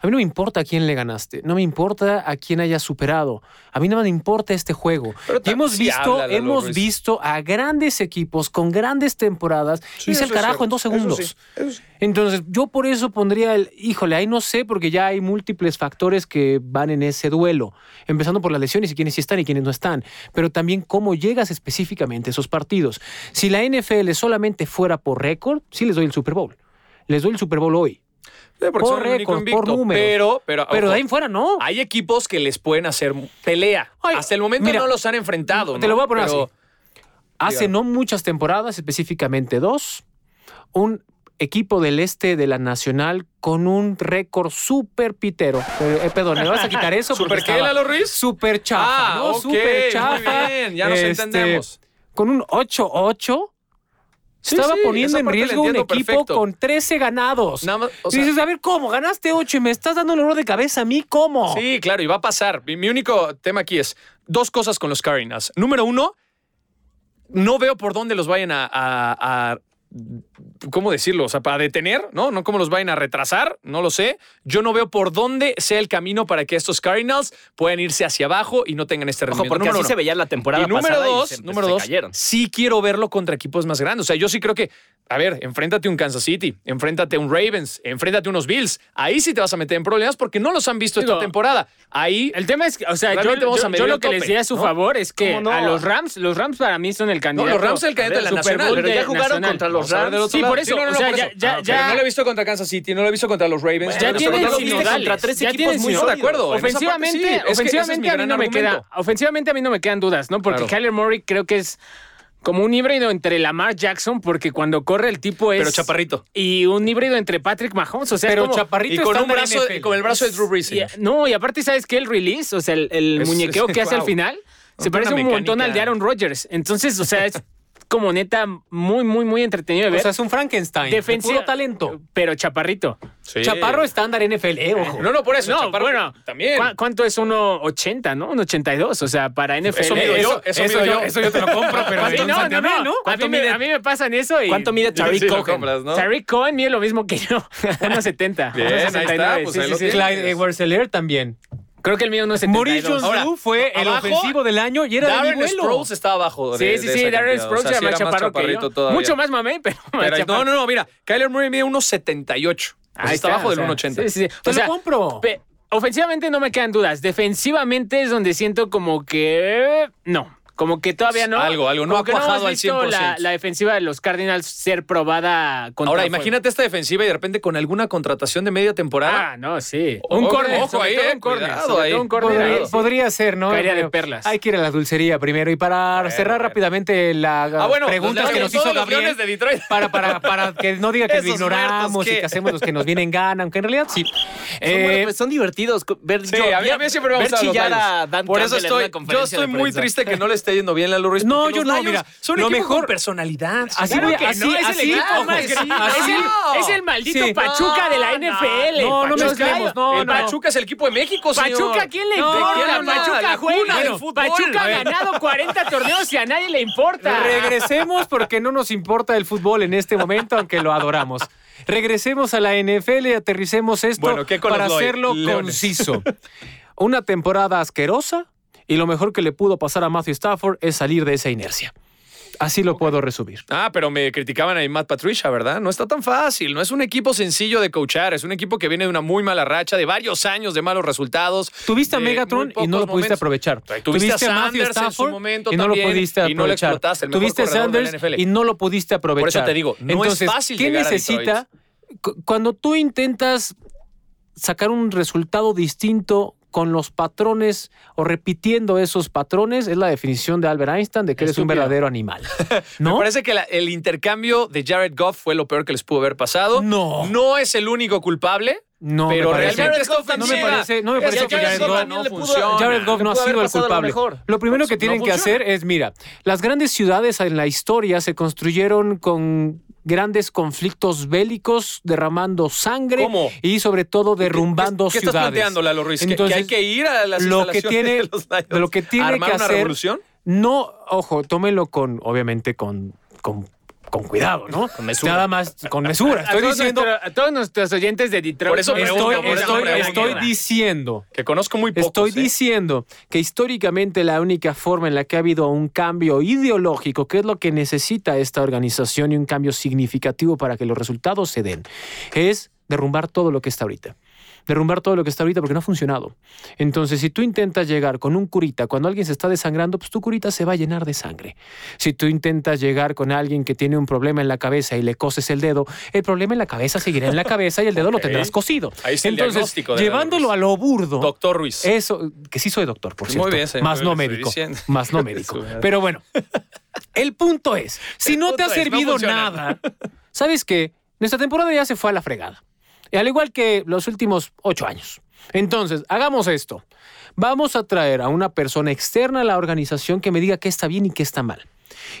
a mí no me importa a quién le ganaste, no me importa a quién hayas superado, a mí no me importa este juego. Pero Y hemos visto, habla, hemos Ruiz. visto a grandes equipos con grandes temporadas Sí, al eso es carajo en dos segundos. Eso sí, eso sí. Entonces, yo por eso pondría el, híjole, ahí no sé, porque ya hay múltiples factores que van en ese duelo, empezando por las lesiones y quiénes sí están y quiénes no están, pero también cómo llegas específicamente a esos partidos. Si la NFL solamente fuera por récord, sí les doy el Super Bowl. Les doy el Super Bowl hoy. Sí, por récord, por números. Pero, pero, de ahí en fuera no. hay equipos que les pueden hacer pelea. Ay, Hasta el momento mira, no los han enfrentado. te ¿no? lo voy a poner Pero- así. Hace no muchas temporadas, específicamente dos, un equipo del este de la Nacional con un récord súper pitero. Eh, eh, perdón, ¿me vas a quitar eso? ¿Súper qué, Lalo Ruiz? Súper chafa, Ah, ¿no? ok, súper chafa. muy bien, ya nos Este, entendemos. Con un 8-8. Sí, Estaba sí, poniendo en riesgo un equipo perfecto. con 13 ganados. Nada más, o y sea- dices, a ver, ¿cómo? ¿Ganaste 8 y me estás dando el dolor de cabeza a mí? ¿Cómo? Sí, claro, y va a pasar. Mi, mi único tema aquí es dos cosas con los Cardinals. Número uno, no veo por dónde los vayan a, a- a- ¿Cómo decirlo? O sea, para detener, ¿no? No cómo los vayan a retrasar, no lo sé. Yo no veo por dónde sea el camino para que estos Cardinals puedan irse hacia abajo y no tengan este Ojo, rendimiento. porque número así uno. se veía la temporada Y número pasada dos, y se, número se dos, cayeron. sí quiero verlo contra equipos más grandes. O sea, yo sí creo que, a ver, enfréntate a un Kansas City, enfréntate a un Ravens, enfréntate a unos Bills. Ahí sí te vas a meter en problemas porque no los han visto esta temporada. Ahí El tema es que, o sea, yo, Realmente vamos yo- a yo lo que les tope, di a su ¿no? favor es que ¿Cómo no? a los Rams, los Rams para mí son el candidato. los Rams son el candidato de la Super Nacional, pero ya jugaron Nacional. contra los Rams. otro Sí, lado. Por eso, no, no, o no, sea, ya- ya- Ah, ya- no lo he visto contra Kansas City, no lo he visto contra los Ravens. Ya tienen contra tres ya equipos muy de acuerdo. Ofensivamente, sí. Es que ese es ofensivamente a mí no me queda, argumento. ofensivamente a mí no me quedan dudas, ¿no? Porque Claro. Kyler Murray creo que es como un híbrido entre Lamar Jackson, porque cuando corre el tipo es Pero chaparrito. y un híbrido entre Patrick Mahomes, o sea, Pero como- chaparrito Y con un brazo, NFL. y con el brazo de Drew Brees. y- no, y aparte sabes que el release, o sea, el, el Es- muñequeo es- que hace al final se parece un montón al de Aaron Rodgers. Entonces, o sea, es como neta muy muy muy entretenido de ver. O sea, es un Frankenstein. de Defensiva- puro talento. pero chaparrito. Sí. Chaparro estándar NFL, eh, ojo. No, no, por eso. No, Chaparro bueno, también. ¿cu- ¿Cuánto es 1.80, no? 1.82, o sea, para NFL. Eso mido yo, eso mido yo. eso yo te lo compro, pero Sí, no, no, también, no. A mí, ¿Cuánto me, mide- a mí me pasan eso y... ¿Cuánto mide Tariq Sí, Cohen? compras, ¿no? Tariq Cohen mide lo mismo que yo, 1.70. Bien, ahí está, 1.69, pues sí, ahí sí, lo sí. tienes. Clyde Edwards-Helaire también. Creo que el mío 1.72. Jones Ahora, Drew fue el abajo, ofensivo del año y era de mi Darren. Sproles está abajo. Sí, de- sí, sí, esa Darren. O Sproles sea, era sí más chaparro que yo. todavía. Mucho más mamey, pero más Pero, no, no, no, mira, Kyler Murray mide 1.78. O sea, Ahí está abajo del sea, 1.80. Sí, sí, sí. Te O sea, lo compro. ofensivamente no me quedan dudas. Defensivamente es donde siento como que... No. Como que todavía no. Algo, algo, no ha cuajado hemos al visto 100%. La, la defensiva de los Cardinals ser probada contra Ahora, fuego. imagínate esta defensiva y de repente con alguna contratación de media temporada. Ah, no, sí. Un corner, ojo ahí, eh, un corner. ahí. un Podría, ser, ¿no? Caería de perlas. Hay que ir a la dulcería primero. Y para cerrar rápidamente las Ah, bueno, los que nos hizo Gabriel. De Detroit. Para, para, para que no diga que lo ignoramos muertos, y que hacemos los que nos vienen gana, aunque en realidad sí. Son, Eh, bueno, pues, son divertidos. Ver, Sí, yo- a mí, a mí siempre me ver gustan los chillar Lions. a Dan Por eso estoy, yo estoy muy triste que no le esté yendo bien a Luis. No, yo no, mira, Son lo mejor- con personalidad. Así Claro voy que así, no, es el equipo ojo, más así. Es el, es el maldito Sí. Pachuca de la NFL. no, no mezclemos, no, el. Pachuca es el equipo de México, señor. Pachuca, ¿a quién le importa? Pachuca la juega. Bueno, fútbol. Pachuca ha ganado 40 torneos y a nadie le importa. Regresemos porque no nos importa el fútbol en este momento, aunque lo adoramos. Regresemos a la NFL y aterricemos esto Bueno, ¿qué con para hacerlo Leones. conciso. Una temporada asquerosa y lo mejor que le pudo pasar a Matthew Stafford es salir de esa inercia. Así lo puedo resumir. Ah, pero me criticaban a Matt Patricia, ¿verdad? No está tan fácil. No es un equipo sencillo de coachar. Es un equipo que viene de una muy mala racha, de varios años de malos resultados. Tuviste a Megatron y no lo pudiste momentos. aprovechar. Tuviste a Matthew Sanders en su Stafford momento y no también, lo pudiste y no le aprovechar. explotaste, el mejor Tuviste a corredor de la Sanders NFL. y no lo pudiste aprovechar. te digo, no es fácil ¿qué llegar necesita? cu- Cuando tú intentas sacar un resultado distinto con los patrones o repitiendo esos patrones, es la definición de Albert Einstein de que eres un verdadero animal. Me parece que la- el intercambio de Jared Goff fue lo peor que les pudo haber pasado. No. No es el único culpable. No, pero me parece. realmente no me parece, no me Es parece que que Jared Goff no funciona. Jared Goff no ha sido el lo culpable. Lo primero que No tienen que hacer es, mira, las grandes ciudades en la historia se construyeron con grandes conflictos bélicos, derramando sangre ¿Cómo? y sobre todo derrumbando ¿Qué, qué ciudades. estás planteando, Lalo Ruiz? ¿Que- ¿Que, Entonces, hay que ir a las lo que tiene, de los Lions? lo que tiene ¿Armar que una hacer, revolución? No, ojo, tómelo con, obviamente, con, con, con cuidado, ¿no? Con mesura. Nada más con mesura. Estoy diciendo, nuestro- a todos nuestros oyentes de Detroit. Por eso estoy, estoy, pregunto. estoy diciendo Que conozco muy pocos. Estoy ¿eh? diciendo que históricamente la única forma en la que ha habido un cambio ideológico, que es lo que necesita esta organización y un cambio significativo para que los resultados se den, es derrumbar todo lo que está ahorita. Derrumbar todo lo que está ahorita porque no ha funcionado. Entonces, si tú intentas llegar con un curita cuando alguien se está desangrando, pues tu curita se va a llenar de sangre. Si tú intentas llegar con alguien que tiene un problema en la cabeza y le coses el dedo, el problema en la cabeza seguirá en la cabeza y el dedo lo tendrás cosido. Ahí está Entonces, llevándolo a lo burdo, Doctor Ruiz. eso, que sí soy doctor, por Muy cierto. bien, señor, más no médico. Más no médico. Pero bueno, el punto es, si El no te ha punto es, no servido nada, ¿sabes qué? Nuestra temporada ya se fue a la fregada. Y al igual que los últimos ocho años. Entonces, hagamos esto. Vamos a traer a una persona externa a la organización que me diga qué está bien y qué está mal.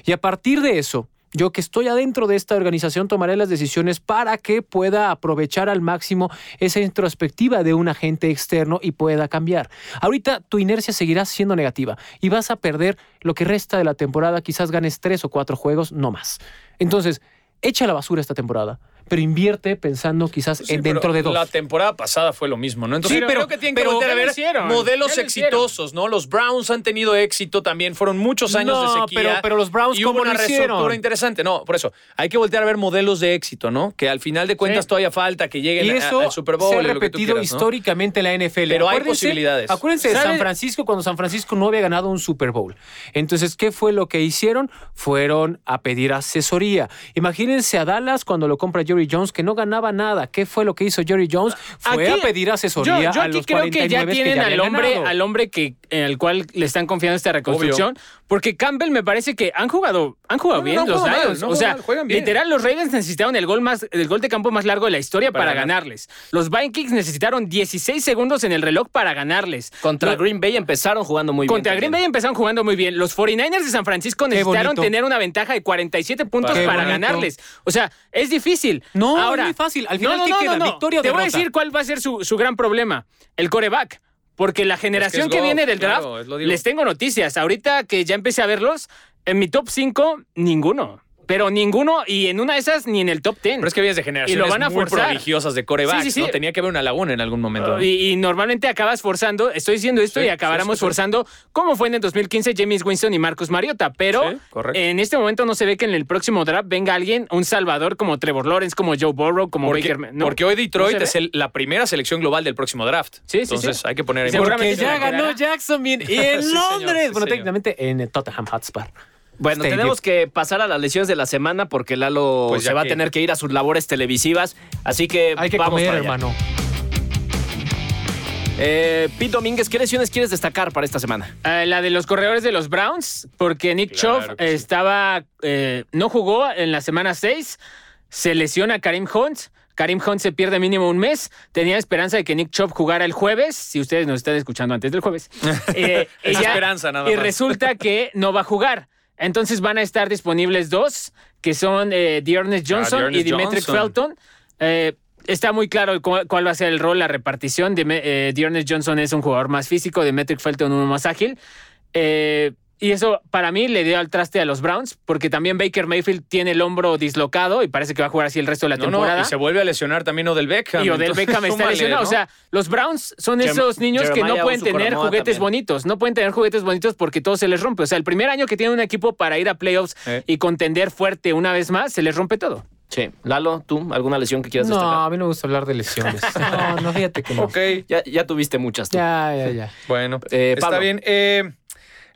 Y a partir de eso, yo que estoy adentro de esta organización tomaré las decisiones para que pueda aprovechar al máximo esa introspectiva de un agente externo y pueda cambiar. Ahorita tu inercia seguirá siendo negativa y vas a perder lo que resta de la temporada, quizás ganes tres o cuatro juegos, no más. Entonces, echa la basura esta temporada, pero invierte pensando quizás Sí, en pero dentro de dos. La temporada pasada fue lo mismo, ¿no? Entonces Sí, pero- creo que tienen pero- que voltear a ver modelos exitosos, ¿no? Los Browns han tenido éxito también, fueron muchos años de No, sequía. pero- pero los Browns, y hubo ¿cómo una reestructura interesante. No, por eso, hay que voltear a ver modelos de éxito, ¿no? Que al final de cuentas Sí. todavía falta que lleguen Y a- eso al Super Bowl. se ha y lo que tú repetido quieras, ¿no? históricamente en la NFL. Pero hay posibilidades. Acuérdense de. San Francisco cuando San Francisco no había ganado un Super Bowl. Entonces, ¿qué fue lo que hicieron? Fueron a pedir asesoría. Imagínense a Dallas cuando lo compra Jerry Jones, que no ganaba nada. ¿Qué fue lo que hizo Jerry Jones? Fue Aquí- a pedir asesoría Yo, yo a los creo que ya 49 tienen ya al hombre, ganado. al hombre que en el cual le están confiando esta reconstrucción, porque Campbell me parece que han jugado, han jugado No, bien no los Lions. no o sea, mal, literal los Ravens necesitaron el gol más, el gol de campo más largo de la historia Para para, ganar. ganarles. Los Vikings necesitaron 16 segundos en el reloj para ganarles. Contra Lo- Green Bay empezaron jugando muy Contra bien. Green Bay empezaron jugando muy bien. Los 49ers de San Francisco necesitaron tener una ventaja de 47 puntos Qué para bonito. ganarles. O sea, es difícil. No, Ahora, es muy fácil. Al final, ¿qué queda? ¿Victoria Te voy a derrota? decir cuál va a ser su, su gran problema. El coreback. Porque la generación que, viene del draft, claro, les tengo noticias. Ahorita que ya empecé a verlos, en mi top 5, ninguno. Pero ninguno, y en una de esas, ni en el top 10. Pero es que vienes de generaciones van a muy forzar. prodigiosas de corebacks, Sí, sí, sí. ¿no? Tenía que haber una laguna en algún momento. Y, y normalmente acabas forzando, estoy diciendo esto Sí, y acabáramos sí, sí, sí. forzando, como fue en el 2015 James Winston y Marcus Mariota. Pero en este momento no se ve que en el próximo draft venga alguien, un salvador como Trevor Lawrence, como Joe Burrow, como Porque, Baker. ¿no? porque hoy Detroit No es el- la primera selección global del próximo draft. Sí, sí, Entonces sí. hay que poner Y en seguramente Porque ya ganó. Jacksonville y en Sí, señor, Londres. sí, bueno, señor. técnicamente en el Tottenham Hotspur. Bueno, Stadium. tenemos que pasar a las lesiones de la semana porque Lalo Pues se va que- a tener que ir a sus labores televisivas. Así que Hay que vamos comer, para allá. hermano. Eh, Pete Domínguez, ¿qué lesiones quieres destacar para esta semana? Eh, la de los corredores de los Browns, porque Nick Claro sí. estaba, eh, no jugó en la semana 6, se lesiona Karim Hunt. Karim Hunt se pierde mínimo un mes. Tenía esperanza de que Nick Chubb jugara el jueves, si ustedes nos están escuchando antes del jueves. Eh, y esperanza nada Y más. resulta que no va a jugar. Entonces van a estar disponibles dos, que son eh, Dearness Johnson Dearness y Johnson. Felton. Eh, está muy claro cu- cuál va a ser el rol, la repartición. Eh, Dearness Johnson es un jugador más físico, Dimetric Felton uno más ágil. Eh, y eso para mí le dio al traste a los Browns, porque también Baker Mayfield tiene el hombro dislocado y parece que va a jugar así el resto de la No, temporada. no, y se vuelve a lesionar también Odell Beckham. Y Odell Entonces, Beckham está súmale, lesionado. ¿no? O sea, los Browns son esos niños que no pueden tener juguetes también. bonitos. No pueden tener juguetes bonitos porque todo se les rompe. O sea, el primer año que tienen un equipo para ir a playoffs Eh. y contender fuerte una vez más, se les rompe todo. Sí. Lalo, ¿tú alguna lesión que quieras No, destacar? a mí no me gusta hablar de lesiones. No, no, fíjate que no. Ok, Ya, ya tuviste muchas tú. Ya, ya, ya. bueno. Eh, está bien. Eh,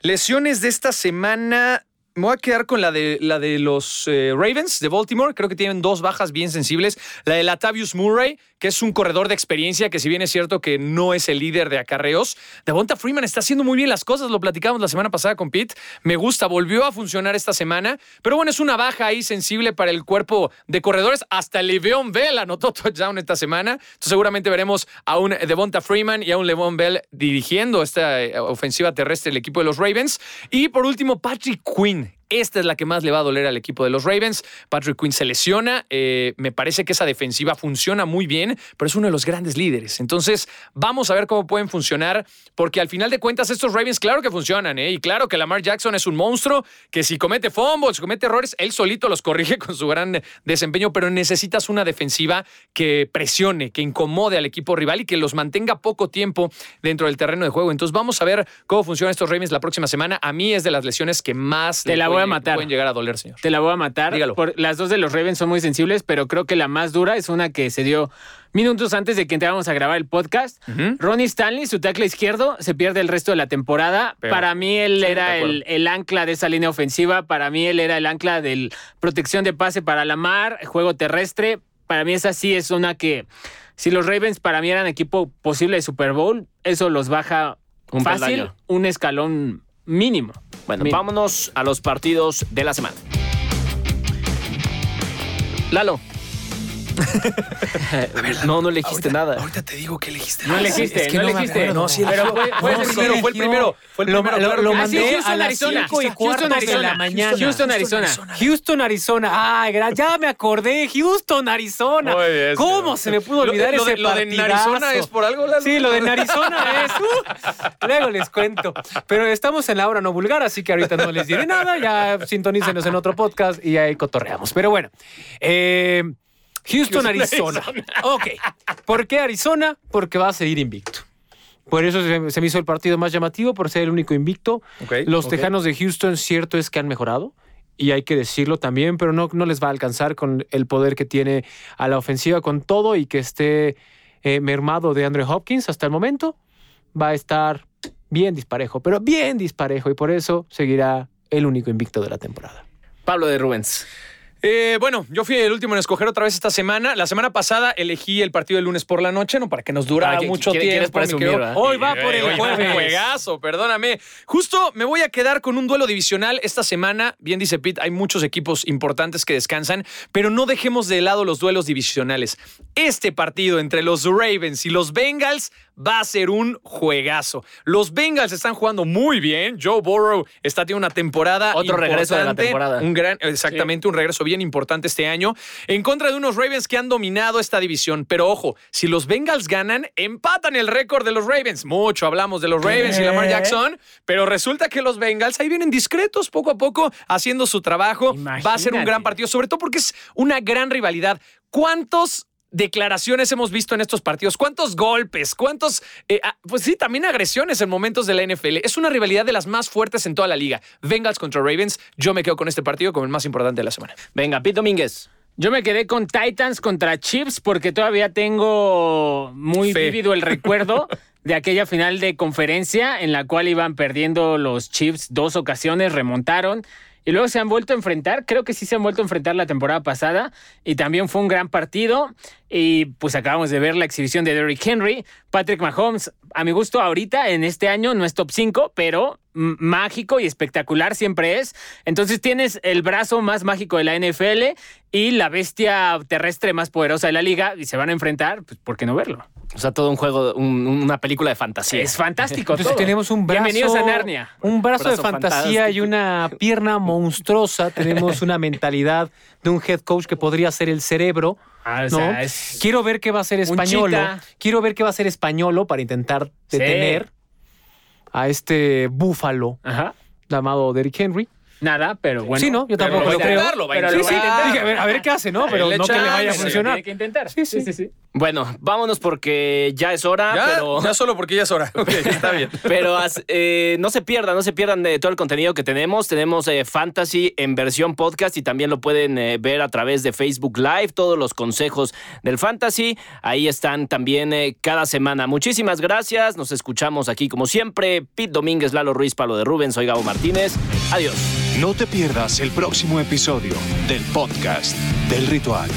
lesiones de esta semana. Me voy a quedar con la de, la de los eh, Ravens de Baltimore. Creo que tienen dos bajas bien sensibles. La de Latavius Murray, que es un corredor de experiencia, que si bien es cierto que no es el líder de acarreos, Devonta Freeman está haciendo muy bien las cosas. Lo platicamos la semana pasada con Pete. Me gusta, volvió a funcionar esta semana. Pero bueno, es una baja ahí sensible para el cuerpo de corredores. Hasta Le'Veon Bell anotó touchdown esta semana. Entonces seguramente veremos a un Devonta Freeman y a un Le'Veon Bell dirigiendo esta eh, ofensiva terrestre del equipo de los Ravens. Y por último, Patrick Quinn. Esta es la que más le va a doler al equipo de los Ravens. Patrick Quinn se lesiona. eh, me parece que esa defensiva funciona muy bien, pero es uno de los grandes líderes. Entonces, vamos a ver cómo pueden funcionar, porque al final de cuentas, estos Ravens, claro que funcionan, ¿eh? Y claro que Lamar Jackson es un monstruo, que si comete fumbles, si comete errores, él solito los corrige con su gran desempeño, pero necesitas una defensiva que presione, que incomode al equipo rival y que los mantenga poco tiempo dentro del terreno de juego. Entonces, vamos a ver cómo funcionan estos Ravens la próxima semana. A mí es de las lesiones que más Te le la voy a pueden- matar. pueden llegar a doler, señor. Te la voy a matar. Dígalo. Por- las dos de los Ravens son muy sensibles, pero creo que la más dura es una que se dio minutos antes de que entráramos a grabar el podcast. Ronnie Stanley, su tackle izquierdo, se pierde el resto de la temporada. Pero- Para mí él Sí, era el, el ancla de esa línea ofensiva. Para mí él era el ancla de protección de pase para la mar, juego terrestre. Para mí esa sí es una que, si los Ravens para mí eran equipo posible de Super Bowl, eso los baja Un fácil, peldaño. un escalón mínimo. Bueno, vámonos a los partidos de la semana. Lalo. no, no elegiste nada. Ahorita te digo que elegiste. No elegiste, no elegiste. No, sí, pero eligió. fue, fue No, el sí, primero, fue el primero. Fue el Lo- primero, lo- lo que Ah, sí. sí, mandé Houston, a las Arizona. cinco y Houston, cuarto de Arizona. la mañana. Houston, Arizona. Houston, Arizona. Ay, gra- ya me acordé. Houston, Arizona. Muy bien, ¿Cómo se me pudo Lo- olvidar lo de- ese lo de? Arizona es por algo, Lalo? Sí, lo de Arizona es. uh, luego les cuento. Pero estamos en la hora no vulgar, así que ahorita no les diré nada. Ya sintonícenos en otro podcast y ahí cotorreamos. Pero bueno. eh, Houston, Arizona. Ok. ¿Por qué Arizona? Porque va a seguir invicto. Por eso se, se me hizo el partido más llamativo, por ser el único invicto. Los ok. Tejanos de Houston, cierto es que han mejorado. Y hay que decirlo también, pero no, no les va a alcanzar con el poder que tiene a la ofensiva, con todo y que esté eh, mermado de Andre Hopkins hasta el momento. Va a estar bien disparejo, pero bien disparejo. Y por eso seguirá el único invicto de la temporada. Pablo de Rubens. Eh, bueno, yo fui el último en escoger otra vez esta semana. La semana pasada elegí el partido del lunes por la noche, ¿no? Para que nos durara Ah, mucho quiere- tiempo. Hoy va por el jueves. Juegazo, perdóname. Justo me voy a quedar con un duelo divisional esta semana. Bien dice Pete, hay muchos equipos importantes que descansan, pero no dejemos de lado los duelos divisionales. Este partido entre los Ravens y los Bengals va a ser un juegazo. Los Bengals están jugando muy bien. Joe Burrow está teniendo una temporada Otro regreso de la temporada. Un gran, exactamente, un regreso bien importante este año en contra de unos Ravens que han dominado esta división. Pero ojo, si los Bengals ganan, empatan el récord de los Ravens. Mucho hablamos de los Ravens y Lamar Jackson, pero resulta que los Bengals ahí vienen discretos poco a poco haciendo su trabajo. Va a ser un gran partido, sobre todo porque es una gran rivalidad. ¿Cuántos declaraciones hemos visto en estos partidos? ¿Cuántos golpes? ¿Cuántos, eh, ah, pues sí, también agresiones en momentos de la NFL? Es una rivalidad de las más fuertes en toda la liga. Bengals contra Ravens. Yo me quedo con este partido como el más importante de la semana. Venga, Pete Domínguez. Yo me quedé con Titans contra Chiefs porque todavía tengo muy Fe. vívido el recuerdo de aquella final de conferencia en la cual iban perdiendo los Chiefs dos ocasiones, remontaron y luego se han vuelto a enfrentar. Creo que sí se han vuelto a enfrentar la temporada pasada y también fue un gran partido. Y pues acabamos de ver la exhibición de Derrick Henry. Patrick Mahomes, a mi gusto, ahorita en este año no es top 5, pero mágico y espectacular siempre es. Entonces tienes el brazo más mágico de la NFL y la bestia terrestre más poderosa de la liga y se van a enfrentar, pues ¿por qué no verlo? O sea, todo un juego, un- una película de fantasía. Es fantástico Entonces todo. tenemos un brazo. Bienvenidos a Narnia. Un brazo, de fantasía fantástico. y una pierna monstruosa. Tenemos una mentalidad de un head coach que podría ser el cerebro. Ah, o ¿no? sea, es- Quiero ver qué va a ser españolo. chita. Quiero ver qué va a ser españolo para intentar Sí. A este búfalo Ajá. llamado Derrick Henry. Nada, pero bueno. sí, no, yo pero tampoco a lo creo. intentarlo, va a Pero Sí, lo sí. a intentar. Dije, a, ver, a ver qué hace, ¿no? Pero no que le vaya a funcionar. Tiene que intentar. Sí, sí. Bueno, vámonos porque ya es hora, Ya, pero... ya solo porque ya es hora. Ok, está bien. Pero as- eh, no se pierdan, no se pierdan de todo el contenido que tenemos. Tenemos eh, Fantasy en versión podcast y también lo pueden eh, ver a través de Facebook Live, todos los consejos del Fantasy. Ahí están también eh, cada semana. Muchísimas gracias. Nos escuchamos aquí como siempre. Pete Domínguez, Lalo Ruiz, Palo de Rubén. Soy Gabo Martínez. Adiós. No te pierdas el próximo episodio del podcast del ritual.